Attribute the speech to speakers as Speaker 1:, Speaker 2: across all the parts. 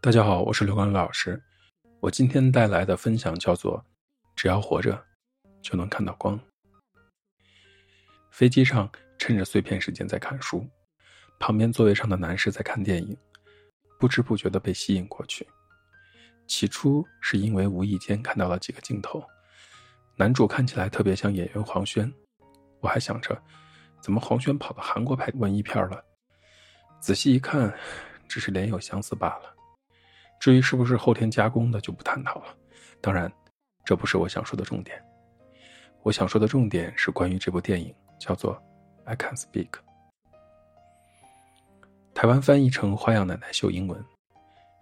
Speaker 1: 大家好，我是刘光老师。我今天带来的分享叫做“只要活着，就能看到光”。飞机上趁着碎片时间在看书，旁边座位上的男士在看电影，不知不觉的被吸引过去。起初是因为无意间看到了几个镜头，男主看起来特别像演员黄轩，我还想着，怎么黄轩跑到韩国拍文艺片了？仔细一看，只是脸有相似罢了。至于是不是后天加工的，就不探讨了。当然，这不是我想说的重点。我想说的重点是关于这部电影，叫做《I Can Speak》。台湾翻译成《花样奶奶秀》英文，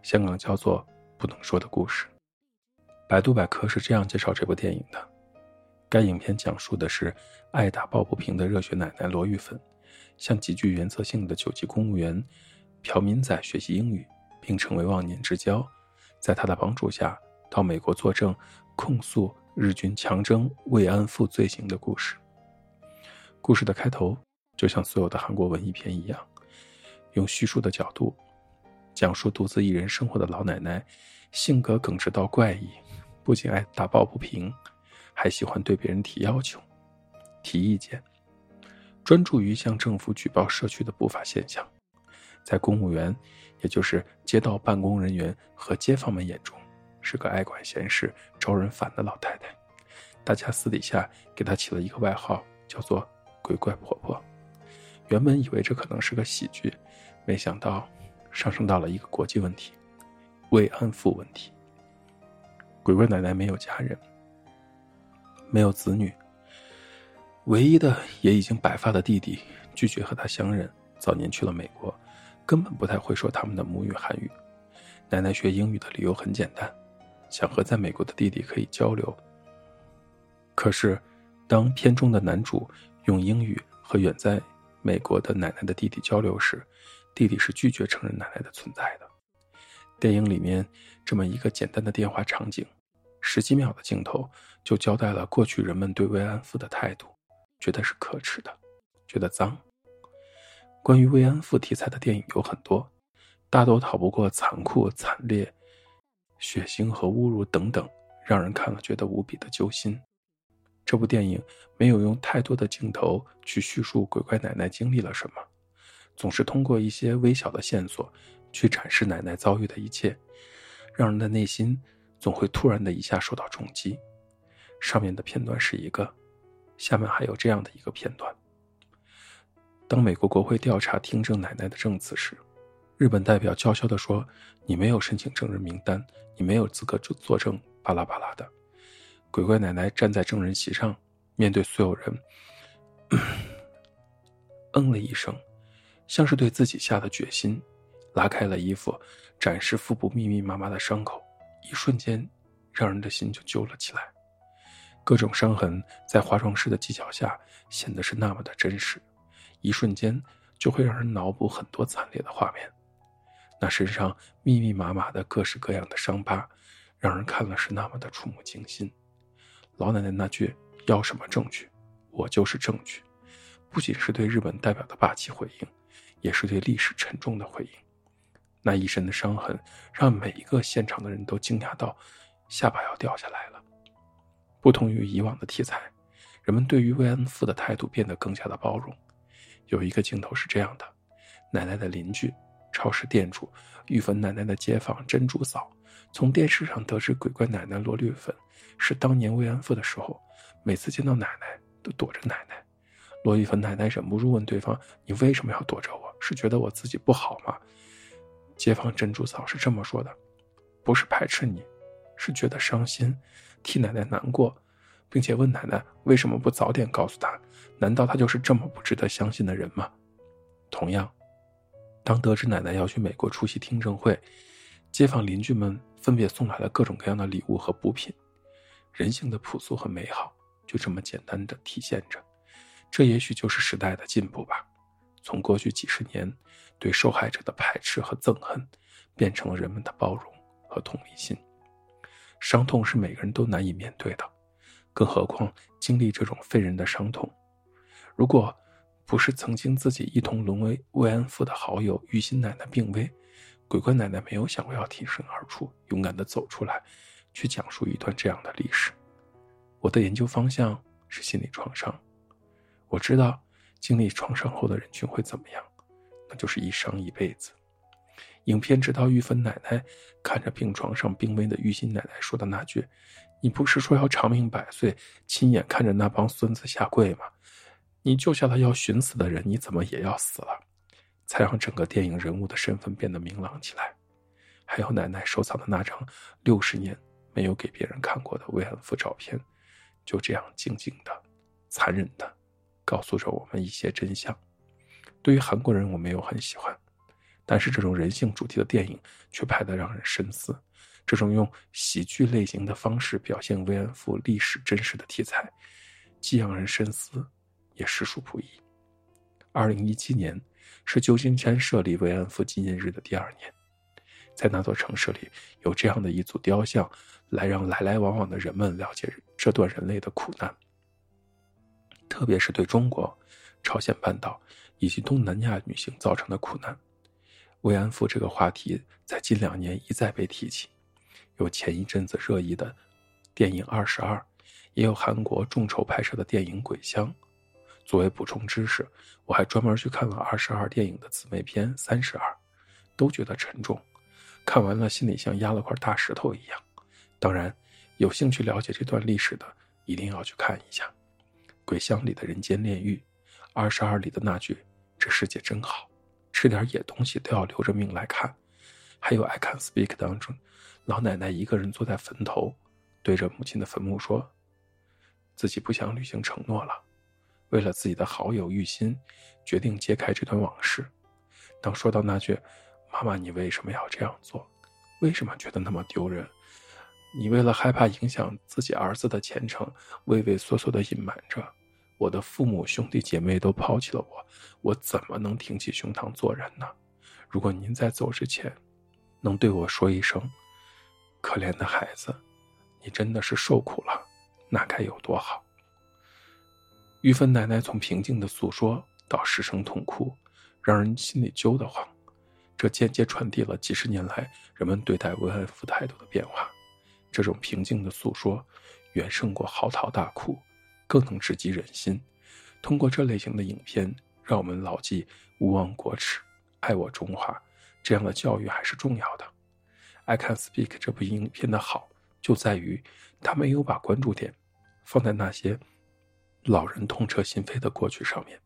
Speaker 1: 香港叫做《不能说的故事》。百度百科是这样介绍这部电影的：该影片讲述的是爱打抱不平的热血奶奶罗玉芬，向极具原则性的九级公务员朴民仔学习英语。并成为忘年之交，在他的帮助下，到美国作证，控诉日军强征慰安妇罪行的故事。故事的开头就像所有的韩国文艺片一样，用叙述的角度讲述独自一人生活的老奶奶，性格耿直到怪异，不仅爱打抱不平，还喜欢对别人提要求、提意见，专注于向政府举报社区的不法现象。在公务员，也就是街道办公人员和街坊们眼中，是个爱管闲事、招人烦的老太太。大家私底下给她起了一个外号，叫做“鬼怪婆婆”。原本以为这可能是个喜剧，没想到上升到了一个国际问题——慰安妇问题。鬼怪奶奶没有家人，没有子女，唯一的也已经白发的弟弟拒绝和她相认，早年去了美国。根本不太会说他们的母语韩语。奶奶学英语的理由很简单，想和在美国的弟弟可以交流。可是，当片中的男主用英语和远在美国的奶奶的弟弟交流时，弟弟是拒绝承认奶奶的存在的。电影里面这么一个简单的电话场景，十几秒的镜头就交代了过去人们对慰安妇的态度，觉得是可耻的，觉得脏。关于慰安妇题材的电影有很多，大都逃不过残酷、惨烈、血腥和侮辱等等，让人看了觉得无比的揪心。这部电影没有用太多的镜头去叙述鬼怪奶奶经历了什么，总是通过一些微小的线索去展示奶奶遭遇的一切，让人的内心总会突然的一下受到冲击。上面的片段是一个，下面还有这样的一个片段。当美国国会调查听证奶奶的证词时，日本代表娇羞地说：“你没有申请证人名单，你没有资格作作证。”巴拉巴拉的。鬼怪奶奶站在证人席上，面对所有人，嗯了一声，像是对自己下的决心，拉开了衣服，展示腹部密密麻麻的伤口，一瞬间，让人的心就揪了起来。各种伤痕在化妆师的技巧下显得是那么的真实。一瞬间就会让人脑补很多惨烈的画面，那身上密密麻麻的各式各样的伤疤，让人看了是那么的触目惊心。老奶奶那句“要什么证据，我就是证据”，不仅是对日本代表的霸气回应，也是对历史沉重的回应。那一身的伤痕让每一个现场的人都惊讶到下巴要掉下来了。不同于以往的题材，人们对于慰安妇的态度变得更加的包容。有一个镜头是这样的：奶奶的邻居、超市店主、玉芬奶奶的街坊珍珠嫂，从电视上得知鬼怪奶奶罗绿粉是当年慰安妇的时候，每次见到奶奶都躲着奶奶。罗玉芬奶奶忍不住问对方：“你为什么要躲着我？是觉得我自己不好吗？”街坊珍珠嫂是这么说的：“不是排斥你，是觉得伤心，替奶奶难过。”并且问奶奶为什么不早点告诉他？难道他就是这么不值得相信的人吗？同样，当得知奶奶要去美国出席听证会，街坊邻居们分别送来了各种各样的礼物和补品，人性的朴素和美好就这么简单的体现着。这也许就是时代的进步吧，从过去几十年对受害者的排斥和憎恨，变成了人们的包容和同理心。伤痛是每个人都难以面对的。更何况经历这种废人的伤痛，如果不是曾经自己一同沦为慰安妇的好友玉心奶奶病危，鬼怪奶奶没有想过要挺身而出，勇敢地走出来，去讲述一段这样的历史。我的研究方向是心理创伤。我知道经历创伤后的人群会怎么样，那就是一伤一辈子。影片直到玉芬奶奶看着病床上病危的玉心奶奶说的那句：“你不是说要长命百岁，亲眼看着那帮孙子下跪吗？你救下了要寻死的人，你怎么也要死了？”才让整个电影人物的身份变得明朗起来。还有奶奶收藏的那张六十年没有给别人看过的慰安妇照片，就这样静静的、残忍的，告诉着我们一些真相。对于韩国人，我没有很喜欢，但是这种人性主题的电影却拍得让人深思。这种用喜剧类型的方式表现慰安妇历史真实的题材，既让人深思，也实属不易。二零一七年。是旧金山设立慰安妇纪念日的第二年，在那座城市里有这样的一组雕像，来让来来往往的人们了解这段人类的苦难。特别是对中国、朝鲜半岛以及东南亚女性造成的苦难，慰安妇这个话题在近两年一再被提起。有前一阵子热议的电影《二十二》，也有韩国众筹拍摄的电影《鬼乡》。作为补充知识，我还专门去看了二十二电影的姊妹篇《三十二》，都觉得沉重，看完了心里像压了块大石头一样。当然，有兴趣了解这段历史的，一定要去看一下《鬼乡》里的人间炼狱，《二十二》里的那句“这世界真好，吃点野东西都要留着命来看”，还有《I Can Speak》当中，老奶奶一个人坐在坟头，对着母亲的坟墓说：“自己不想履行承诺了。”为了自己的好友玉心，决定揭开这段往事。当说到那句“妈妈，你为什么要这样做？为什么觉得那么丢人？你为了害怕影响自己儿子的前程，畏畏缩缩的隐瞒着。我的父母兄弟姐妹都抛弃了我，我怎么能挺起胸膛做人呢？如果您在走之前，能对我说一声‘可怜的孩子，你真的是受苦了’，那该有多好。”玉芬奶奶从平静的诉说到失声痛哭，让人心里揪得慌。这间接传递了几十年来人们对待慰安妇态度的变化。这种平静的诉说，远胜过嚎啕大哭，更能直击人心。通过这类型的影片，让我们牢记“勿忘国耻，爱我中华”这样的教育还是重要的。《I Can Speak》这部影片的好，就在于它没有把关注点放在那些。老人痛彻心扉的过去上面，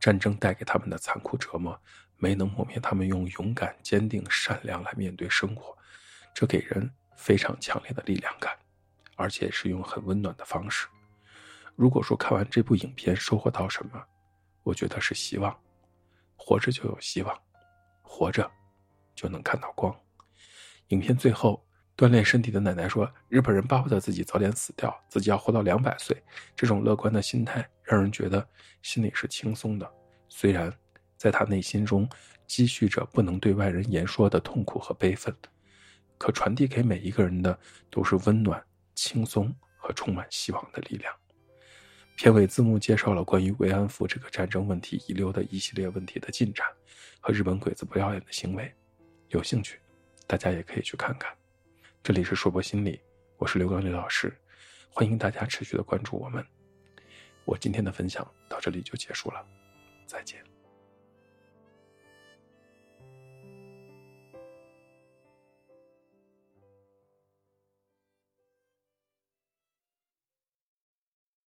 Speaker 1: 战争带给他们的残酷折磨，没能磨灭他们用勇敢、坚定、善良来面对生活，这给人非常强烈的力量感，而且是用很温暖的方式。如果说看完这部影片收获到什么，我觉得是希望，活着就有希望，活着就能看到光。影片最后。锻炼身体的奶奶说：“日本人巴不得自己早点死掉，自己要活到两百岁。”这种乐观的心态让人觉得心里是轻松的。虽然在他内心中积蓄着不能对外人言说的痛苦和悲愤，可传递给每一个人的都是温暖、轻松和充满希望的力量。片尾字幕介绍了关于慰安妇这个战争问题遗留的一系列问题的进展和日本鬼子不要脸的行为。有兴趣，大家也可以去看看。这里是说博心理，我是刘刚刘老师，欢迎大家持续的关注我们。我今天的分享到这里就结束了，再见。